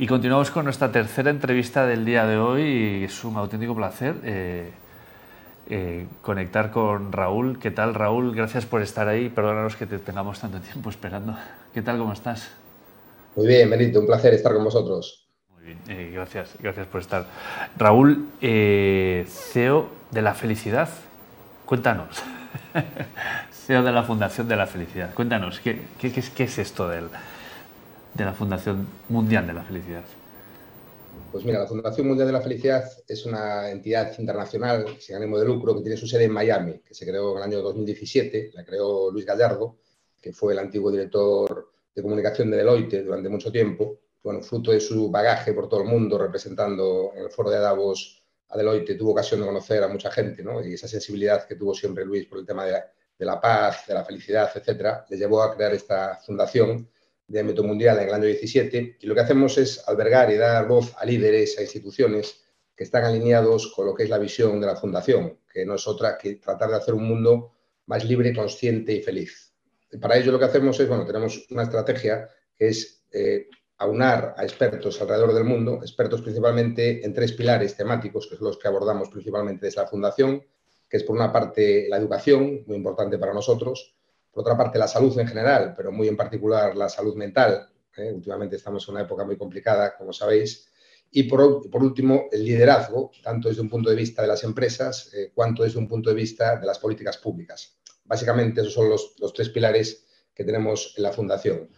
Y continuamos con nuestra tercera entrevista del día de hoy y es un auténtico placer eh, eh, conectar con Raúl. ¿Qué tal, Raúl? Gracias por estar ahí. Perdónanos que te tengamos tanto tiempo esperando. ¿Qué tal? ¿Cómo estás? Muy bien, Benito. Un placer estar con vosotros. Muy bien. Eh, gracias. Gracias por estar. Raúl, CEO de la Felicidad. Cuéntanos. CEO de la Fundación de la Felicidad. Cuéntanos, ¿qué, qué, qué es esto del de la Fundación Mundial de la Felicidad? Pues mira, la Fundación Mundial de la Felicidad es una entidad internacional sin ánimo de lucro que tiene su sede en Miami, que se creó en el año 2017, la creó Luis Gallardo, que fue el antiguo director de comunicación de Deloitte durante mucho tiempo. Bueno, fruto de su bagaje por todo el mundo, representando en el foro de Davos a Deloitte, tuvo ocasión de conocer a mucha gente, ¿no? Y esa sensibilidad que tuvo siempre Luis por el tema de, de la paz, de la felicidad, etcétera, le llevó a crear esta fundación de ámbito mundial en el año 17 y lo que hacemos es albergar y dar voz a líderes, a instituciones que están alineados con lo que es la visión de la Fundación, que no es otra que tratar de hacer un mundo más libre, consciente y feliz. Para ello lo que hacemos es, bueno, tenemos una estrategia que es eh, aunar a expertos alrededor del mundo, expertos principalmente en tres pilares temáticos, que son los que abordamos principalmente desde la Fundación, que es por una parte la educación, muy importante para nosotros, por otra parte, la salud en general, pero muy en particular la salud mental. ¿eh? Últimamente estamos en una época muy complicada, como sabéis. Y por, último, el liderazgo, tanto desde un punto de vista de las empresas, eh, cuanto desde un punto de vista de las políticas públicas. Básicamente, esos son los, tres pilares que tenemos en la Fundación.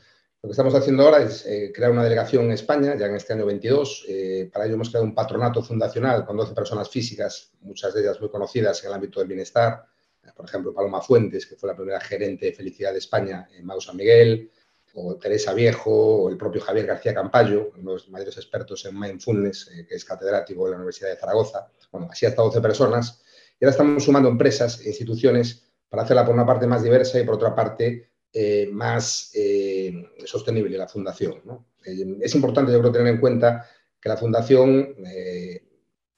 Lo que estamos haciendo ahora es eh, crear una delegación en España, ya en este año 22. para ello hemos creado un patronato fundacional con 12 personas físicas, muchas de ellas muy conocidas en el ámbito del bienestar, por ejemplo, Paloma Fuentes, que fue la primera gerente de felicidad de España en Mau San Miguel, o Teresa Viejo, o el propio Javier García Campayo, uno de los mayores expertos en mindfulness, eh, que es catedrático en la Universidad de Zaragoza. Bueno, así hasta 12 personas. Y ahora estamos sumando empresas e instituciones para hacerla por una parte más diversa y por otra parte eh, más eh, sostenible la fundación. es importante, yo creo, tener en cuenta que la fundación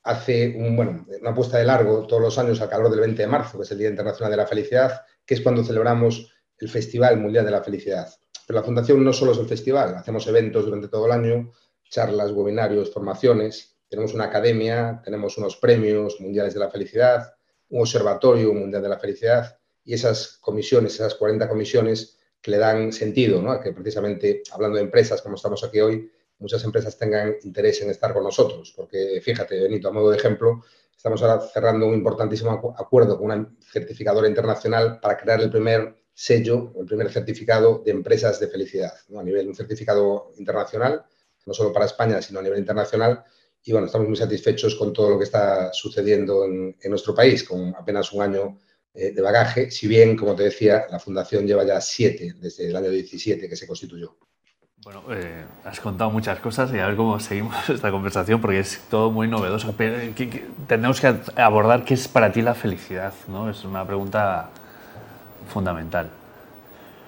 hace un, bueno, una apuesta de largo todos los años al calor del 20 de marzo, que es el Día Internacional de la Felicidad, que es cuando celebramos el Festival Mundial de la Felicidad. Pero la Fundación no solo es el festival, hacemos eventos durante todo el año, charlas, webinarios, formaciones, tenemos una academia, tenemos unos premios mundiales de la felicidad, un observatorio mundial de la felicidad y esas comisiones, esas 40 comisiones que le dan sentido, ¿no? que precisamente hablando de empresas como estamos aquí hoy, muchas empresas tengan interés en estar con nosotros. Porque fíjate, Benito, a modo de ejemplo, estamos ahora cerrando un importantísimo acuerdo con una certificadora internacional para crear el primer sello, el primer certificado de empresas de felicidad, a nivel un certificado internacional, no solo para España, sino a nivel internacional. Y bueno, estamos muy satisfechos con todo lo que está sucediendo en, nuestro país, con apenas un año eh, de bagaje, si bien, como te decía, la Fundación lleva ya siete desde el año 17 que se constituyó. Bueno, eh, has contado muchas cosas y a ver cómo seguimos esta conversación porque es todo muy novedoso. Pero, eh, tenemos que abordar qué es para ti la felicidad, ¿no? Es una pregunta fundamental.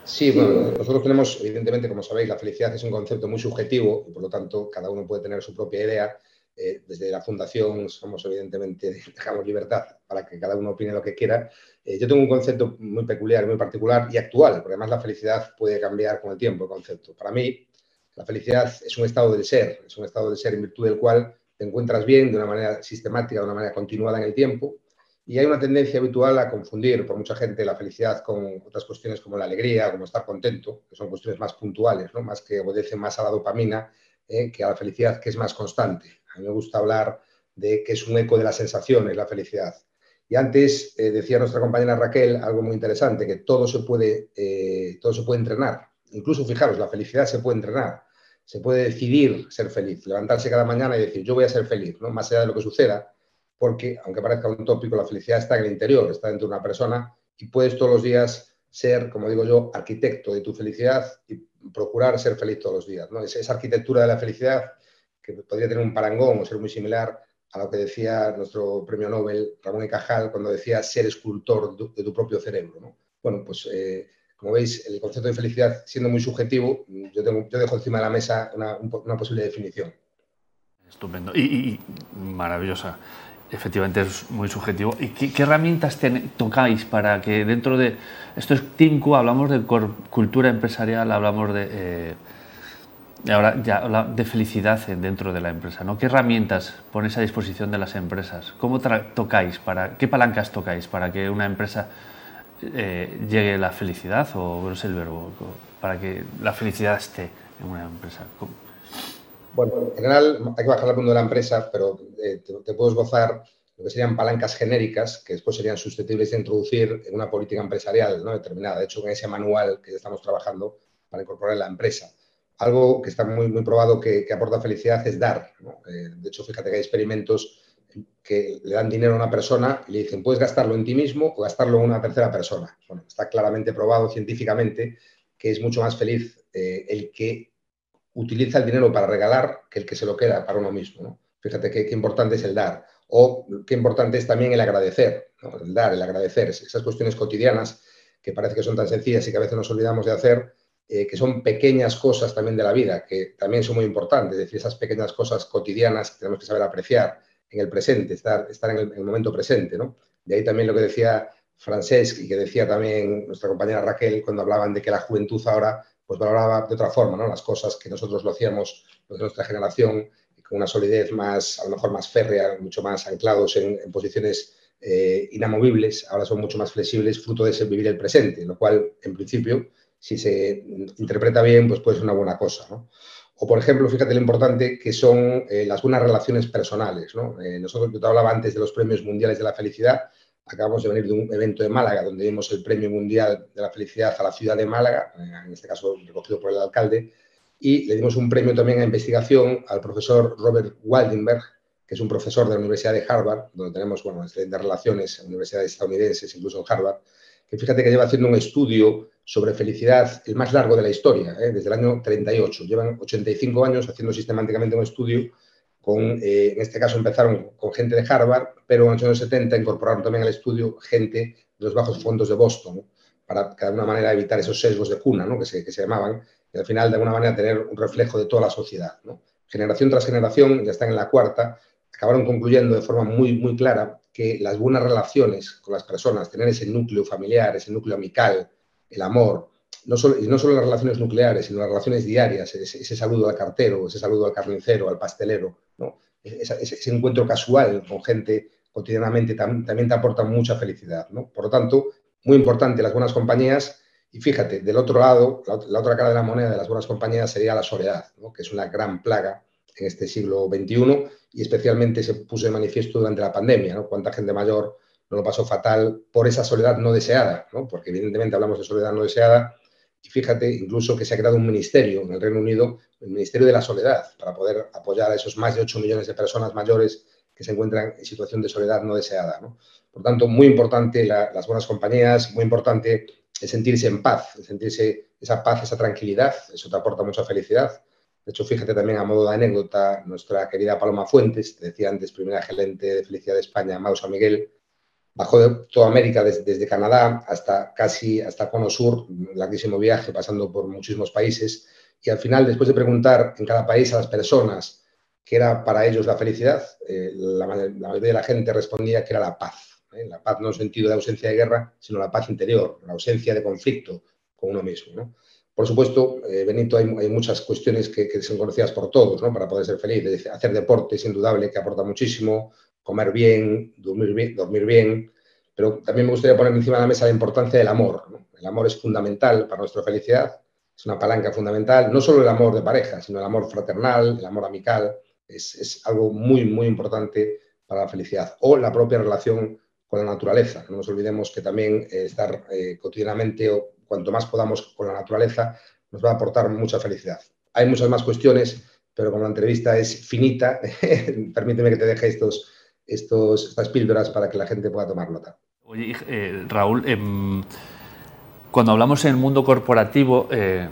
Sí, bueno, nosotros tenemos, evidentemente, como sabéis, la felicidad es un concepto muy subjetivo y por lo tanto cada uno puede tener su propia idea. Eh, desde la fundación somos, evidentemente, dejamos libertad para que cada uno opine lo que quiera. yo tengo un concepto muy peculiar, muy particular y actual, porque además la felicidad puede cambiar con el tiempo, el concepto. Para mí, la felicidad es un estado del ser, es un estado del ser en virtud del cual te encuentras bien de una manera sistemática, de una manera continuada en el tiempo. Y hay una tendencia habitual a confundir por mucha gente la felicidad con otras cuestiones como la alegría, como estar contento, que son cuestiones más puntuales, ¿no? más que obedecen más a la dopamina eh, que a la felicidad, que es más constante. A mí me gusta hablar de que es un eco de las sensaciones, la felicidad. Y antes eh, decía nuestra compañera Raquel algo muy interesante, que todo se puede, eh, todo se puede entrenar. Incluso, fijaros, la felicidad se puede entrenar se puede decidir ser feliz, levantarse cada mañana y decir, yo voy a ser feliz, ¿no? más allá de lo que suceda, porque, aunque parezca un tópico, la felicidad está en el interior, está dentro de una persona y puedes todos los días ser, como digo yo, arquitecto de tu felicidad y procurar ser feliz todos los días. ¿no? esa arquitectura de la felicidad, que podría tener un parangón o ser muy similar a lo que decía nuestro premio Nobel Ramón y Cajal cuando decía ser escultor de tu propio cerebro. ¿no? Bueno, pues eh, como veis, el concepto de felicidad siendo muy subjetivo, yo, dejo encima de la mesa una, posible definición. Estupendo y, maravillosa. Efectivamente es muy subjetivo. ¿Y qué, herramientas tocáis para que dentro de... Esto es TINCU, hablamos de cultura empresarial, hablamos de... Eh, ahora ya de felicidad dentro de la empresa, ¿no? ¿Qué herramientas ponéis a disposición de las empresas? ¿Cómo tocáis para, qué palancas tocáis para que una empresa eh, llegue la felicidad o no es el verbo para que la felicidad esté en una empresa? Bueno, en general hay que bajar al mundo de la empresa, pero eh, te, te, puedo esbozar lo que serían palancas genéricas que después serían susceptibles de introducir en una política empresarial ¿no? determinada. De hecho, en ese manual que estamos trabajando para incorporar en la empresa. Algo que está muy, muy probado que, aporta felicidad es dar. Eh, de hecho, fíjate que hay experimentos que le dan dinero a una persona y le dicen, puedes gastarlo en ti mismo o gastarlo en una tercera persona. Está claramente probado científicamente que es mucho más feliz eh, el que utiliza el dinero para regalar que el que se lo queda para uno mismo. Fíjate qué, importante es el dar. O qué importante es también el agradecer, el dar, el agradecer, esas cuestiones cotidianas que parece que son tan sencillas y que a veces nos olvidamos de hacer, eh, que son pequeñas cosas también de la vida, que también son muy importantes, es decir, esas pequeñas cosas cotidianas que tenemos que saber apreciar en el presente, estar, estar en, el, momento presente, ¿no? De ahí también lo que decía Francesc y que decía también nuestra compañera Raquel cuando hablaban de que la juventud ahora pues valoraba de otra forma, ¿no? Las cosas que nosotros lo hacíamos, de nuestra generación, con una solidez más, a lo mejor más férrea, mucho más anclados en, posiciones eh, inamovibles, ahora son mucho más flexibles, fruto de ese vivir el presente, lo cual, en principio, si se interpreta bien, pues puede ser una buena cosa. O, por ejemplo, fíjate lo importante que son eh, las buenas relaciones personales. Eh, nosotros, yo te hablaba antes de los premios mundiales de la felicidad, acabamos de venir de un evento de Málaga donde dimos el premio mundial de la felicidad a la ciudad de Málaga, eh, en este caso recogido por el alcalde, y le dimos un premio también a investigación al profesor Robert Waldenberg, que es un profesor de la Universidad de Harvard, donde tenemos bueno, excelentes relaciones universidades estadounidenses, incluso en Harvard, que fíjate que lleva haciendo un estudio sobre felicidad, el más largo de la historia, ¿eh? desde el año 38. Llevan 85 años haciendo sistemáticamente un estudio con, eh, en este caso empezaron con gente de Harvard, pero en los años 70 incorporaron también al estudio gente de los bajos fondos de Boston, para de alguna manera evitar esos sesgos de cuna, ¿no? que, se, que se llamaban, y al final de alguna manera tener un reflejo de toda la sociedad. Generación tras generación, ya están en la cuarta, acabaron concluyendo de forma muy, muy clara que las buenas relaciones con las personas, tener ese núcleo familiar, ese núcleo amical, el amor, no solo, y no solo las relaciones nucleares, sino las relaciones diarias, ese, saludo al cartero, ese saludo al carnicero, al pastelero, ¿no? ese, encuentro casual con gente cotidianamente también te aporta mucha felicidad. ¿no? Por lo tanto, muy importante las buenas compañías. Y fíjate, del otro lado, la, otra cara de la moneda de las buenas compañías sería la soledad, que es una gran plaga en este siglo XXI y especialmente se puso de manifiesto durante la pandemia, ¿no? Cuánta gente mayor no lo pasó fatal por esa soledad no deseada, ¿no? Porque evidentemente hablamos de soledad no deseada y fíjate incluso que se ha creado un ministerio en el Reino Unido, el Ministerio de la Soledad, para poder apoyar a esos más de 8 millones de personas mayores que se encuentran en situación de soledad no deseada, ¿no? Por tanto, muy importante las buenas compañías, muy importante el sentirse en paz, el sentirse esa paz, esa tranquilidad, eso te aporta mucha felicidad de hecho, fíjate también a modo de anécdota, nuestra querida Paloma Fuentes, te decía antes, primera gerente de Felicidad de España, Mau San Miguel, bajó de toda América desde, Canadá hasta casi hasta Cono Sur, larguísimo viaje pasando por muchísimos países, y al final, después de preguntar en cada país a las personas qué era para ellos la felicidad, eh, la, mayoría de la gente respondía que era la paz. ¿eh? La paz no en sentido de ausencia de guerra, sino la paz interior, la ausencia de conflicto con uno mismo. ¿no? Por supuesto, eh, Benito, hay, muchas cuestiones que, son conocidas por todos, ¿no? Para poder ser feliz. hacer deporte es indudable que aporta muchísimo, comer bien, dormir bien, dormir bien. Pero también me gustaría poner encima de la mesa la importancia del amor. El amor es fundamental para nuestra felicidad, es una palanca fundamental, no solo el amor de pareja, sino el amor fraternal, el amor amical, es, algo muy, muy importante para la felicidad. O la propia relación con la naturaleza. No nos olvidemos que también eh, estar eh, cotidianamente o cuanto más podamos con la naturaleza, nos va a aportar mucha felicidad. Hay muchas más cuestiones, pero como la entrevista es finita, permíteme que te deje estos, estos, estas píldoras para que la gente pueda tomar nota. Oye, eh, Raúl, em, cuando hablamos en el mundo corporativo, eh,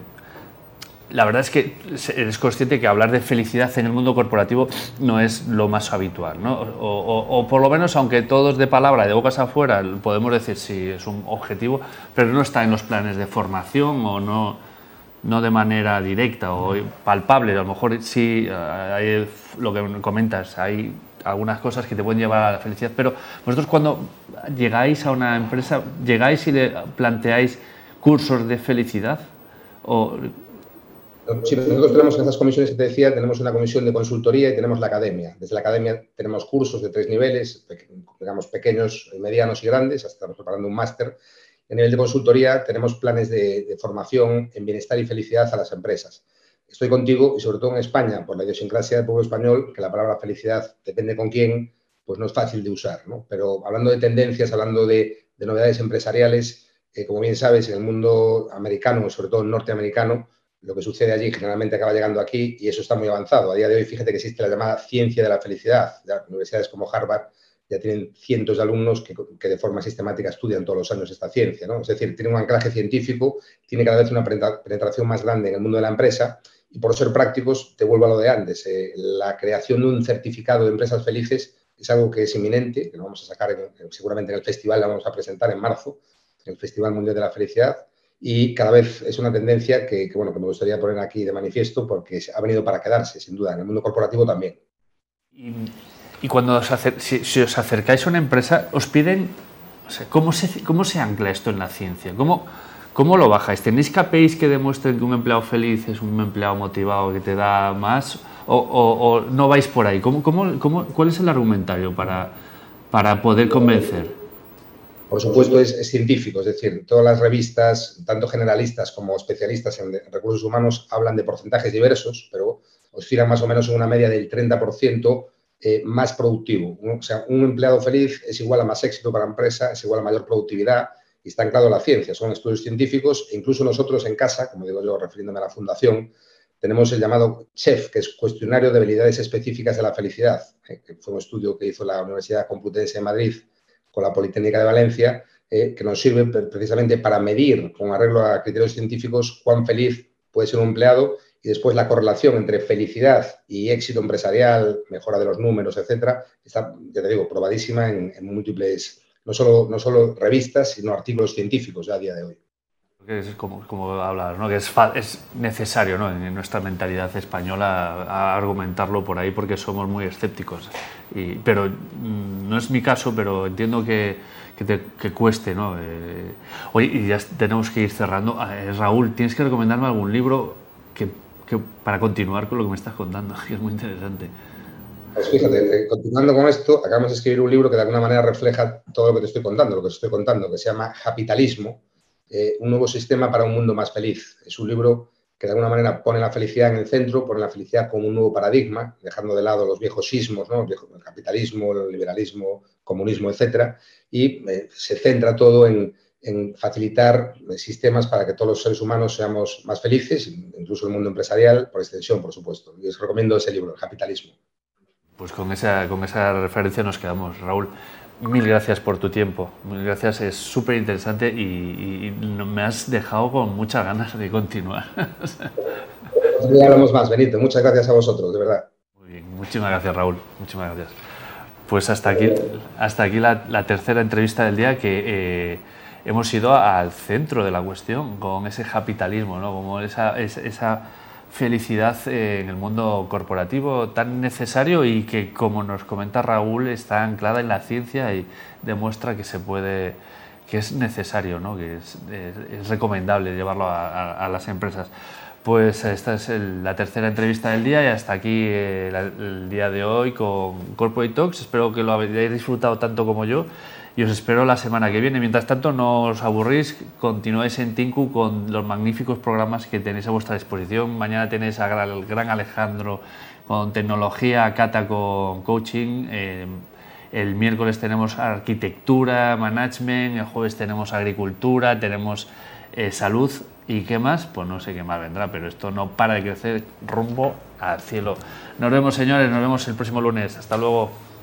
la verdad es que eres consciente que hablar de felicidad en el mundo corporativo no es lo más habitual, ¿no? O, por lo menos, aunque todos de palabra, de bocas afuera, podemos decir si es un objetivo, pero no está en los planes de formación o no, no de manera directa o palpable. A lo mejor sí, hay lo que comentas, hay algunas cosas que te pueden llevar a la felicidad, pero vosotros cuando llegáis a una empresa, llegáis y le planteáis cursos de felicidad o Sí, nosotros tenemos en esas comisiones que te decía, tenemos una comisión de consultoría y tenemos la academia. Desde la academia tenemos cursos de tres niveles, digamos pequeños, medianos y grandes, hasta estamos preparando un máster. En nivel de consultoría tenemos planes de, formación en bienestar y felicidad a las empresas. Estoy contigo y sobre todo en España, por la idiosincrasia del pueblo español, que la palabra felicidad depende con quién, pues no es fácil de usar. Pero hablando de tendencias, hablando de, novedades empresariales, eh, como bien sabes, en el mundo americano, sobre todo norteamericano, lo que sucede allí generalmente acaba llegando aquí y eso está muy avanzado. A día de hoy, fíjate que existe la llamada ciencia de la felicidad. universidades como Harvard ya tienen cientos de alumnos que, de forma sistemática estudian todos los años esta ciencia. ¿no? Es decir, tiene un anclaje científico, tiene cada vez una penetración más grande en el mundo de la empresa y por ser prácticos, te vuelvo a lo de antes. Eh, la creación de un certificado de empresas felices es algo que es inminente, que lo vamos a sacar seguramente en el festival, la vamos a presentar en marzo, en el Festival Mundial de la Felicidad y cada vez es una tendencia que, bueno, que me gustaría poner aquí de manifiesto porque ha venido para quedarse, sin duda, en el mundo corporativo también. Y, cuando os acercáis a una empresa, os piden, ¿cómo, se, ¿cómo se ancla esto en la ciencia? ¿Cómo, ¿Cómo lo bajáis? ¿Tenéis KPIs que demuestren que un empleado feliz es un empleado motivado que te da más? ¿O, no vais por ahí? ¿Cómo, cómo, cómo, cuál es el argumentario para, para poder convencer? Por supuesto, es, científico, es decir, todas las revistas, tanto generalistas como especialistas en recursos humanos, hablan de porcentajes diversos, pero oscilan más o menos en una media del 30% eh, más productivo. O sea, un empleado feliz es igual a más éxito para la empresa, es igual a mayor productividad y está anclado a la ciencia. Son estudios científicos e incluso nosotros en casa, como digo yo refiriéndome a la fundación, tenemos el llamado CHEF, que es Cuestionario de Habilidades Específicas de la Felicidad, eh, que fue un estudio que hizo la Universidad Complutense de Madrid con la Politécnica de Valencia, eh, que nos sirve precisamente para medir, con arreglo a criterios científicos, cuán feliz puede ser un empleado y después la correlación entre felicidad y éxito empresarial, mejora de los números, etcétera, está, ya te digo, probadísima en, múltiples, no solo, no solo revistas, sino artículos científicos ya a día de hoy. Es como, como ¿no? que es, es necesario ¿no? en nuestra mentalidad española argumentarlo por ahí porque somos muy escépticos. Y, pero mm, no es mi caso, pero entiendo que, que, te, que cueste. ¿no? Eh, oye, y ya tenemos que ir cerrando. Eh, Raúl, ¿tienes que recomendarme algún libro que, que, para continuar con lo que me estás contando? Que es muy interesante. Pues fíjate, eh, continuando con esto, acabamos de escribir un libro que de alguna manera refleja todo lo que te estoy contando, lo que te estoy contando, que se llama Capitalismo eh, un nuevo sistema para un mundo más feliz. Es un libro que de alguna manera pone la felicidad en el centro, pone la felicidad como un nuevo paradigma, dejando de lado los viejos sismos, ¿no? el, capitalismo, el liberalismo, comunismo, etcétera, y eh, se centra todo en, facilitar sistemas para que todos los seres humanos seamos más felices, incluso el mundo empresarial, por extensión, por supuesto. Y os recomiendo ese libro, El capitalismo. Pues con esa, con esa referencia nos quedamos, Raúl. Mil gracias por tu tiempo, mil gracias, es súper interesante y, me has dejado con muchas ganas de continuar. Ya hablamos más, Benito, muchas gracias a vosotros, de verdad. Muy bien, muchísimas gracias Raúl, muchísimas gracias. Pues hasta aquí, hasta aquí la, tercera entrevista del día que eh, hemos ido al centro de la cuestión con ese capitalismo, ¿no? como esa, esa felicidad eh, en el mundo corporativo tan necesario y que, como nos comenta Raúl, está anclada en la ciencia y demuestra que se puede, que es necesario, ¿no? que es, recomendable llevarlo a, las empresas. Pues esta es la tercera entrevista del día y hasta aquí eh, el día de hoy con Corporate Talks. Espero que lo hayáis disfrutado tanto como yo y os espero la semana que viene. Mientras tanto, no os aburrís, continuáis en Tinku con los magníficos programas que tenéis a vuestra disposición. Mañana tenéis al gran Alejandro con tecnología, Cata con coaching. Eh, el miércoles tenemos arquitectura, management, el jueves tenemos agricultura, tenemos eh, salud y qué más, pues no sé qué más vendrá, pero esto no para de crecer rumbo al cielo. Nos vemos señores, nos vemos el próximo lunes. Hasta luego.